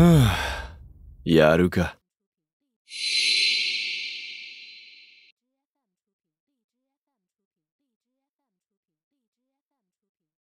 は、やるか。